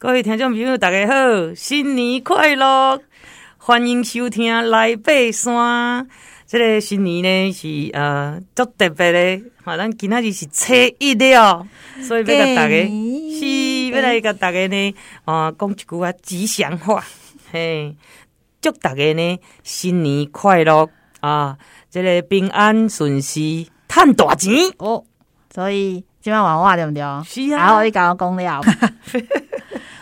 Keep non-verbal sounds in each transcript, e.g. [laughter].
各位听众朋友，大家好，新年快乐！欢迎收听《来爬山》。这个新年呢是呃，足特别的，哈，咱今仔日是初一了，所以要甲大家是要来甲大家呢，啊，讲一句啊吉祥话，嘿，祝大家呢新年快乐啊！这个平安顺遂，赚大钱哦。所以今晚玩话对不对？是啊，然后你刚刚讲了。[laughs]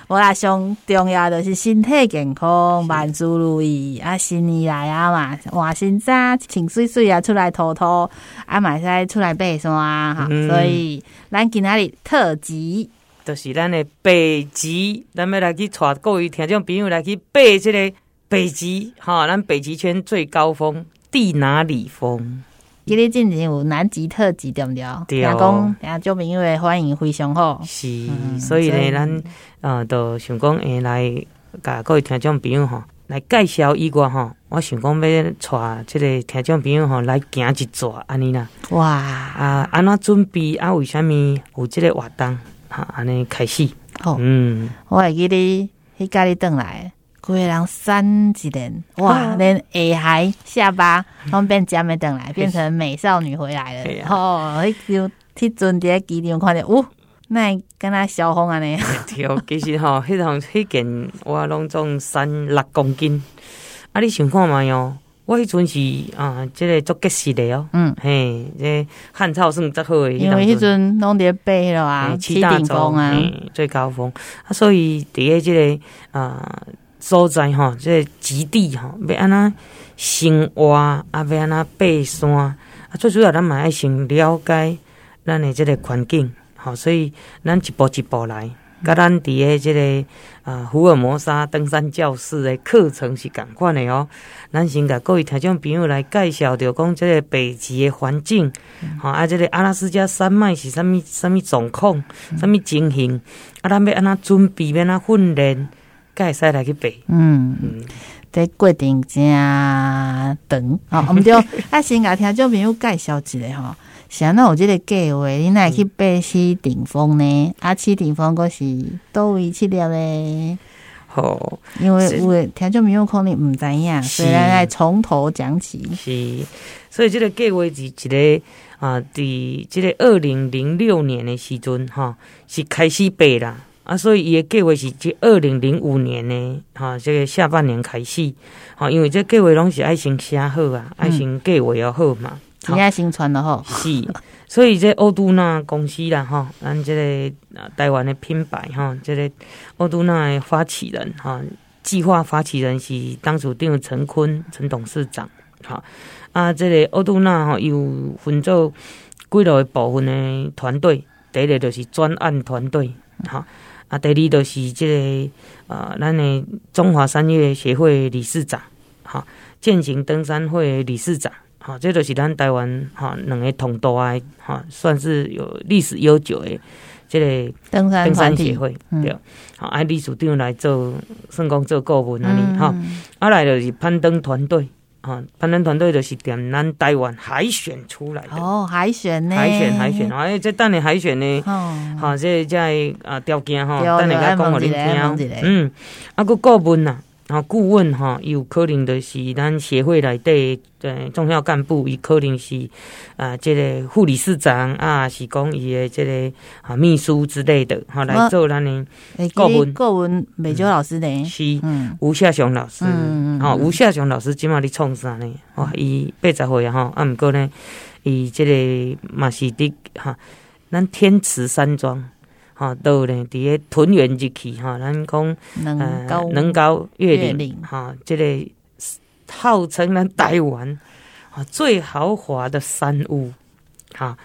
我啦，上重要就是身体健康，万事如意啊！新年来啊嘛，换新衫，穿水水啊，出来涂涂啊，嘛使出来爬山哈。所以咱今仔日特辑，就是咱的北极，咱要来去带各位听众朋友来去爬这个北极哈，咱北极圈最高峰地哪里峰？今日进行有南极特辑，对不对？对。听讲，听众朋友的欢迎非常好。是，嗯、所以呢，咱呃，都想讲，诶，来甲各位听众朋友吼，来介绍以外吼，我想讲要带即个听众朋友吼来行一逝安尼啦。哇！啊，安怎准备？啊，为虾米有即个活动？哈，安尼开始。好，嗯，我会记得迄家里转来。规个人三几年？哇，连下海下巴拢变尖的等来，变成美少女回来了。哦，迄就迄阵在机场看着，呜，那跟他小红安尼。[laughs] 对，其实吼，迄种迄件我拢总三六公斤。啊，你想看嘛哟？我迄阵是啊，这个做结实的哦。嗯，嘿，这汉草算最好的。因为迄阵拢在背了啊，七顶峰啊，最高峰啊，所以伫个这个啊。所在吼，即个基地吼，要安怎生活啊？要安怎爬山啊？最主要咱嘛爱先了解咱的即个环境，吼，所以咱一步一步来。甲咱伫个这个啊，福尔摩沙登山教室的课程是共款的哦。咱先甲各位听众朋友来介绍，着讲即个北极的环境，吼、嗯、啊，这个阿拉斯加山脉是啥物啥物状况，啥物情形？啊，咱要安怎准备，要安怎训练？该使来去爬，嗯。嗯，这过程真长。哦。我们就啊，先甲听众朋友介绍一下吼，像那有这个计划，你哪会去爬七顶峰呢？啊，七顶峰阁是倒位去了咧？好，因为有的听众朋友可能唔知影，所以来从头讲起。是，所以这个计划是一个啊，伫这个二零零六年的时阵哈，是开始爬啦。啊，所以伊个计划是即二零零五年呢，哈，这个下半年开始，哈，因为这计划拢是爱先写好啊，爱先计划要好嘛，你爱先传了吼。是，所以这欧都纳公司啦，哈，咱这个台湾的品牌，哈，这个欧都纳的发起人，哈，计划发起人是当初定陈坤陈董事长，哈，啊，这个欧都纳哈有分做几个部分的团队，第一个就是专案团队，哈。啊，第二就是这个呃，咱的中华山岳协会理事长，哈，践行登山会理事长，哈，这就是咱台湾哈两个同道的哈，算是有历史悠久的这个登山登山协会，对，好，啊，秘书长来做，算讲做顾问那里哈，啊，来就是攀登团队。啊，攀登团队就是点咱台湾海选出来的哦，海选呢？海选海选，哎，这等你海选呢？哦，好，这在啊条件哈，等你甲讲互恁听。嗯，啊个顾问呐。啊，顾问哈，有可能就是咱协会内底对重要干部，伊可能是啊，这个副理事长啊，是讲伊的这个啊秘书之类的，哈，来做咱的顾问。顾问美洲老师呢？是，嗯，吴夏雄老师，嗯嗯，吴夏雄老师今嘛咧创啥呢？哇，伊八十岁啊，吼，啊，毋过呢，伊这个嘛是伫哈，咱天池山庄。哈，都咧伫咧屯园入去哈，咱讲能高能高月岭哈，这个号称咱台湾吼最豪华的山屋哈，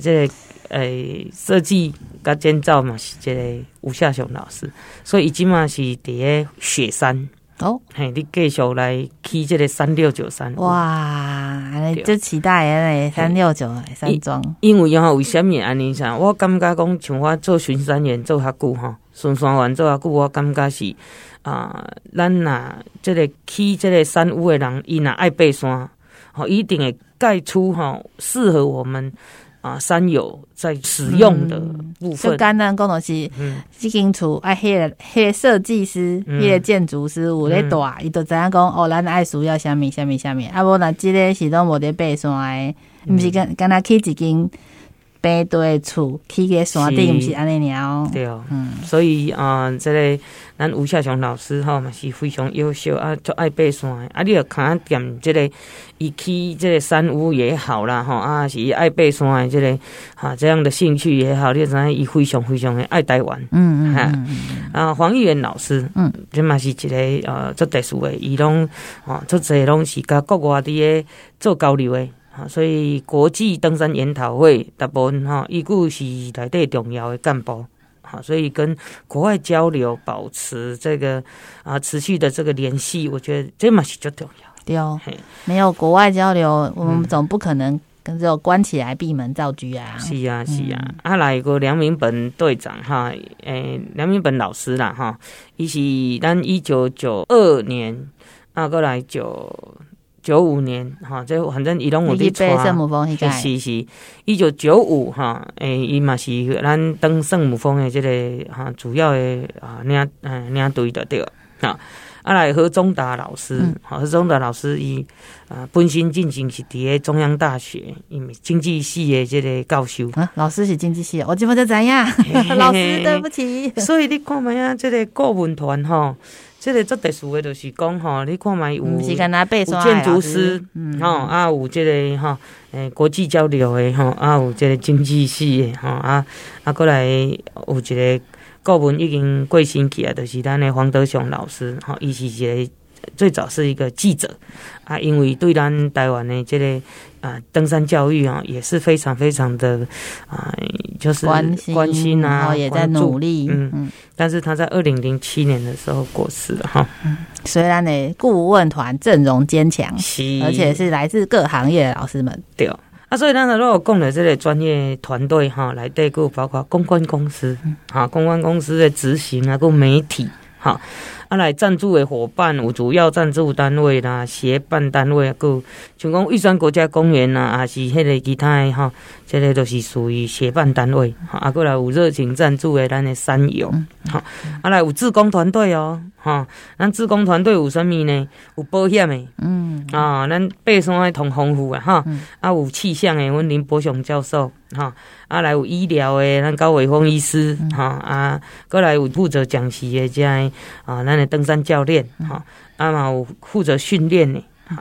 这个诶设计甲建造嘛是这个吴夏雄老师，所以伊即嘛是伫咧雪山。哦，嘿，你继续来去这个三六九三哇，真期待诶！三六九山庄，因为哈，为什么安尼想？我感觉讲，像我做巡山员做较久吼，巡山员做较久，我感觉是啊，咱若，这个去这个山屋的人，伊若爱爬山，吼，一定会盖出吼适合我们啊山友在使用的部分。就简单讲的是，嗯，这间厝啊，迄个迄个设计师，迄个建筑师有咧带，伊就知影讲哦，咱爱需要啥物啥物啥物，啊无若即个是拢无伫爬山诶，毋是跟跟他去一间。背对厝，去个山顶，毋是安尼了。对哦，嗯，所以啊，这个咱吴孝雄老师吼嘛是非常优秀啊，就爱爬山。啊，你要看点这个，伊起这个山屋也好啦，吼啊，是爱爬山的这个哈这样的兴趣也好，你知影伊非常非常的爱台湾。嗯嗯嗯啊，黄玉元老师，嗯，这嘛是一个呃做特殊的，伊拢哦做侪拢是甲国外的做交流的。啊，所以国际登山研讨会大部分哈，伊个是内底重要的干部，好，所以跟国外交流，保持这个啊持续的这个联系，我觉得这嘛是最重要。对哦，没有国外交流，我们总不可能跟这种关起来闭门造车啊。是啊，是啊，啊来个梁明本队长哈，诶，梁明本老师啦哈，伊是咱一九九二年啊过来九。九五年哈，这反正伊拢有伫带，是是，一九九五哈，诶，伊嘛是咱登圣母峰的这个哈主要的啊领嗯领队的对啊，啊来何中达老师，好、嗯、何中达老师伊啊本身进行是伫个中央大学，因为经济系的这个教授。啊，老师是经济系，我记不得怎样，[laughs] 老师对不起，所以你看嘛呀，这个顾问团哈。这个做特殊的，就是讲吼，你看嘛，有有建筑师，吼啊，有这个吼，诶，国际交流的吼，啊，有这个经济系的吼，啊啊，过来有一个顾问已经过身去啊，就是咱的黄德雄老师，吼，伊是一个最早是一个记者啊，因为对咱台湾的这个。啊，登山教育啊，也是非常非常的啊，就是关心关心啊，然后也在努力。嗯嗯，但是他在二零零七年的时候过世了哈。嗯，虽然呢，顾问团阵容坚强，是而且是来自各行业的老师们。对啊，所以当时如果讲的这个专业团队哈，来对顾包括公关公司，哈，公关公司的执行啊，跟媒体哈。啊，来赞助的伙伴有主要赞助单位啦，协办单位啊，个像讲玉山国家公园呐，啊是迄个其他的哈，这个都是属于协办单位。啊，过来有热情赞助的咱的山友，吼，啊来有志工团队哦，哈，咱志工团队有啥物呢？有保险的，嗯，啊，咱爬山的同丰富啊，哈，啊有气象的，阮林伯雄教授，哈。啊，来有医疗诶，咱高伟峰医师，哈、嗯、啊，过来有负责讲习诶，这样啊，咱的登山教练，哈、嗯，啊嘛有负责训练的，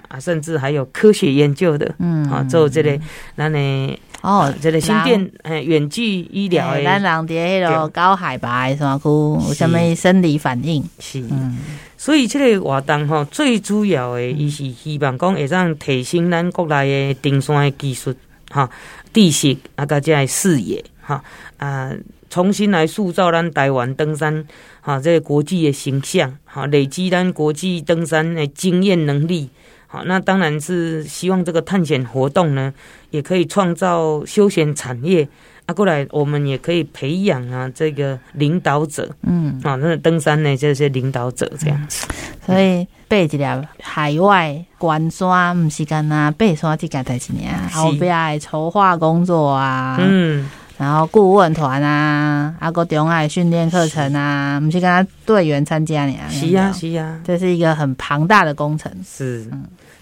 啊，甚至还有科学研究的，嗯，啊，做这个咱的哦，这个心电诶，远距医疗诶，咱人伫迄个高海拔的山区有什么生理反应？是，嗯，所以这个活动哈，最主要诶，伊是希望讲会让提升咱国内的登山的技术，哈。地形啊，个这视野哈啊，重新来塑造咱台湾登山哈这个国际的形象哈，累积咱国际登山的经验能力好，那当然是希望这个探险活动呢，也可以创造休闲产业啊。过来，我们也可以培养啊这个领导者，嗯啊，那登山呢这些领导者这样子，所以。爬一粒海外观山，毋是干那爬山即件代志尔，后壁的筹划工作啊，嗯，然后顾问团啊，啊个中爱训练课程啊，毋是干那队员参加尔，是啊是啊，这是一个很庞大的工程，是，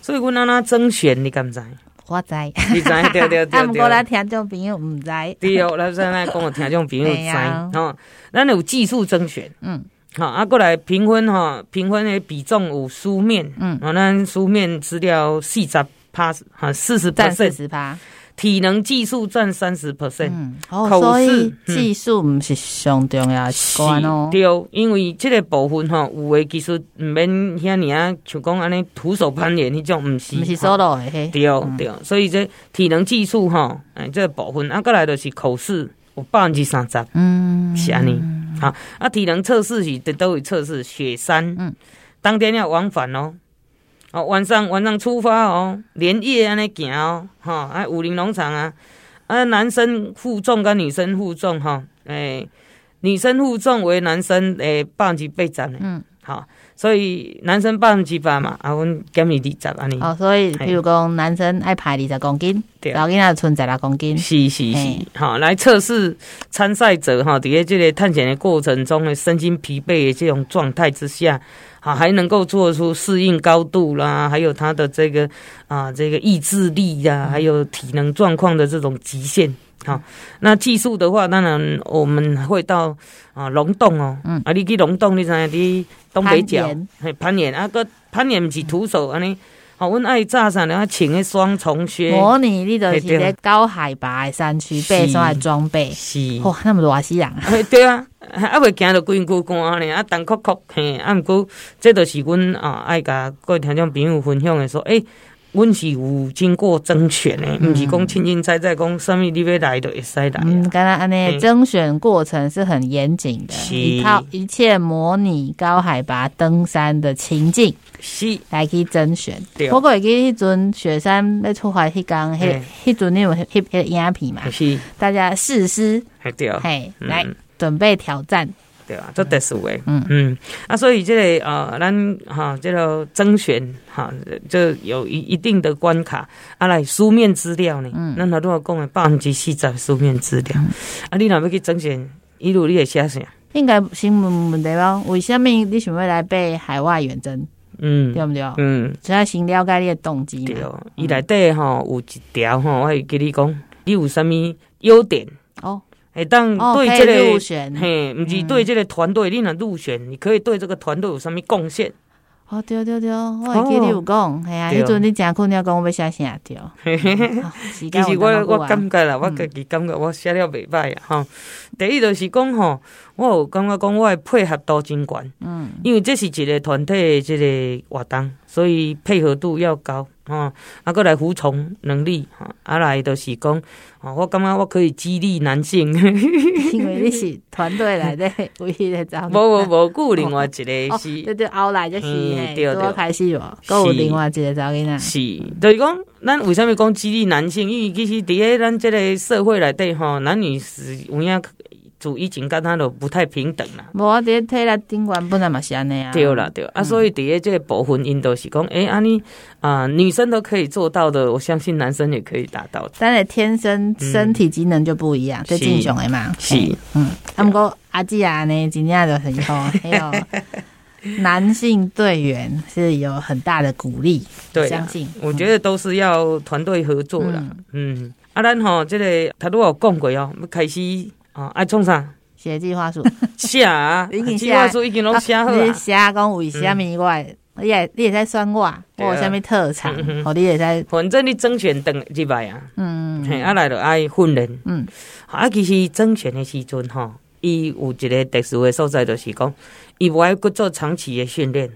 所以阮那那甄选，你敢知？我知，你知对对对，毋 [laughs] 过咱听众朋友毋知，对哦，咱现在讲我听众朋友知，[laughs] 哦，咱有技术甄选，嗯。好，啊，过来评分哈，评分的比重有书面，嗯，啊，咱书面资料四十趴，哈，四十占四十趴，体能技术占三十 percent，嗯，哦，所以技术毋是上重要关哦，对，因为这个部分哈，有的技术毋免遐尔啊，像讲安尼徒手攀岩迄种，毋是，毋是 solo 的嘿，对对，所以这体能技术哈，哎，这个部分啊，过来就是口试，有百分之三十，嗯，是安尼。好啊，体能测试是都都会测试。雪山，嗯，当天要往返哦。哦，晚上晚上出发哦，连夜安尼行哦。哈，啊，武林农场啊，啊，男生负重跟女生负重哈，诶、欸，女生负重为男生诶百分之八十呢。嗯，好，所以男生百分之百嘛，啊，阮减伊二十安尼。哦，所以譬如讲男生爱排二十公斤，老囡仔存十六公斤。是是是，好，来测试参赛者哈，伫个这个探险的过程中的身心疲惫的这种状态之下，好，还能够做出适应高度啦，还有他的这个啊，这个意志力呀，还有体能状况的这种极限。好，那技术的话，当然我们会到啊龙洞哦，嗯，啊你去龙洞，你知影你东北角，嘿攀岩啊个攀岩毋是徒手安尼，好，阮爱炸上然后请个双重靴，模拟你就是在高海拔的山区背上来装备，是，哇，那么多西人，对啊，啊未行到规骨干呢，啊东哭哭，嘿，啊毋过这都是阮啊爱甲各位听众朋友分享的说，诶、欸。阮是有经过甄选的，毋是讲轻轻猜猜讲什么你要来就会使来。嗯，刚刚安尼甄选过程是很严谨的，是。一套一切模拟高海拔登山的情境，是。来去甄选。对，不过记迄阵雪山要出发迄天，迄迄阵你有翕翕影片嘛？是，大家试师，对，嘿，来准备挑战。对啊，这特殊诶，嗯嗯，啊，所以这个呃，咱哈，这个甄选哈，就有一一定的关卡啊，来书面资料呢，嗯，那他都要讲的百分之四十书面资料，啊，你若要去甄选，一路你会写啥？应该先问问题咯？为什么你想要来被海外远征？嗯，对不对？嗯，主要先了解你的动机。对，伊内底吼有一条吼，我会跟你讲，你有什么优点？哦。哎，当对这个，哦、嘿，毋是对这个团队，嗯、你若入选，你可以对这个团队有什么贡献？哦，对对对，我会记你有讲，哎呀，迄阵你真困了，讲我要写啥条？[laughs] 其实我我感觉啦，我自己感觉我写了袂歹啊，哈。第一就是讲吼，我有感觉讲我的配合度真悬，嗯，因为这是一个团体的这个活动，所以配合度要高。哦，啊，过来服从能力，哈，啊来就是讲，哦，我感觉我可以激励男性，[laughs] 因为你是团队来的 [laughs] 唯一的长。无无无，顾另外一个是，对对，后来就是，对对，开始哦，有另外一个查囡仔。是，就是讲，咱为什么讲激励男性？因为其实伫个咱这个社会内底，吼，男女是有影。主以前跟他都不太平等啦。无啊，啲体力顶悬本来嘛是安尼啊。对啦，对啊，所以伫个这个部分，因都是讲，诶，安尼啊，女生都可以做到的，我相信男生也可以达到的。但是天生身体机能就不一样，对正常的嘛。是，嗯，他们讲阿姊啊呢，今天就很好，还有男性队员是有很大的鼓励。对，相信我觉得都是要团队合作的。嗯，啊，咱吼，这个他都有讲过哦，要开始。哦，爱创啥？写计划书，写 [laughs] 啊！计划书已经拢写好啊。你写讲为虾米我，你也你也在算我，我有虾米特长，哦，你也在。反正你甄选等几摆啊？嗯，嘿，啊来就爱训练。嗯，啊，其实甄选的时阵吼，伊有一个特殊的所在，就是讲，伊无爱去做长期的训练。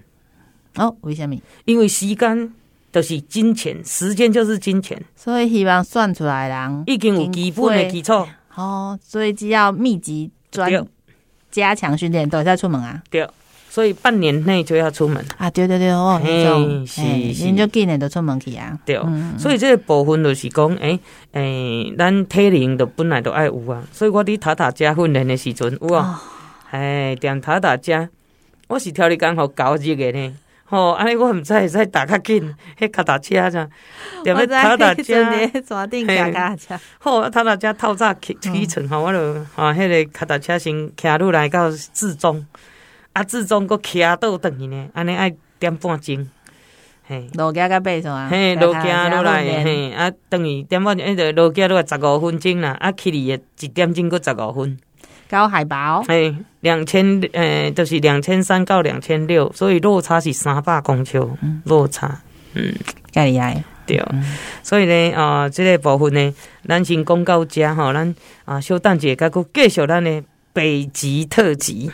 哦，为虾米？因为时间就是金钱，时间就是金钱，所以希望算出来人已经有基本的基础。哦，所以只要密集专加强训练，都要出门啊。对，所以半年内就要出门啊。对对对，哦，是是，你就今年就出门去啊。对，所以这个部分就是讲，诶诶，咱体能都本来都爱有啊。所以我伫塔塔家训练的时阵有啊，哎，点塔塔家，我是挑你刚好搞这个呢。吼，安尼我毋知会使踏较紧，迄脚踏车咋？踮咧踏踏车，抓定脚踏车。好，踏踏车透早起起床吼，我就啊，迄个脚踏车先骑落来到至中，啊，至中搁骑倒转去呢，安尼爱点半钟。嘿，路行甲爬山啊？嘿，路行落来，嘿，啊，等于点半钟，迄个路行落来十五分钟啦，啊，起哩一点钟搁十五分。高海拔哦，哎，两千，诶，就是两千三到两千六，所以落差是三百公尺，落差，嗯，介厉害，对，所以呢，啊，这个部分呢，咱先讲到这吼，咱啊，稍等一下，再搁继续咱的北极特辑。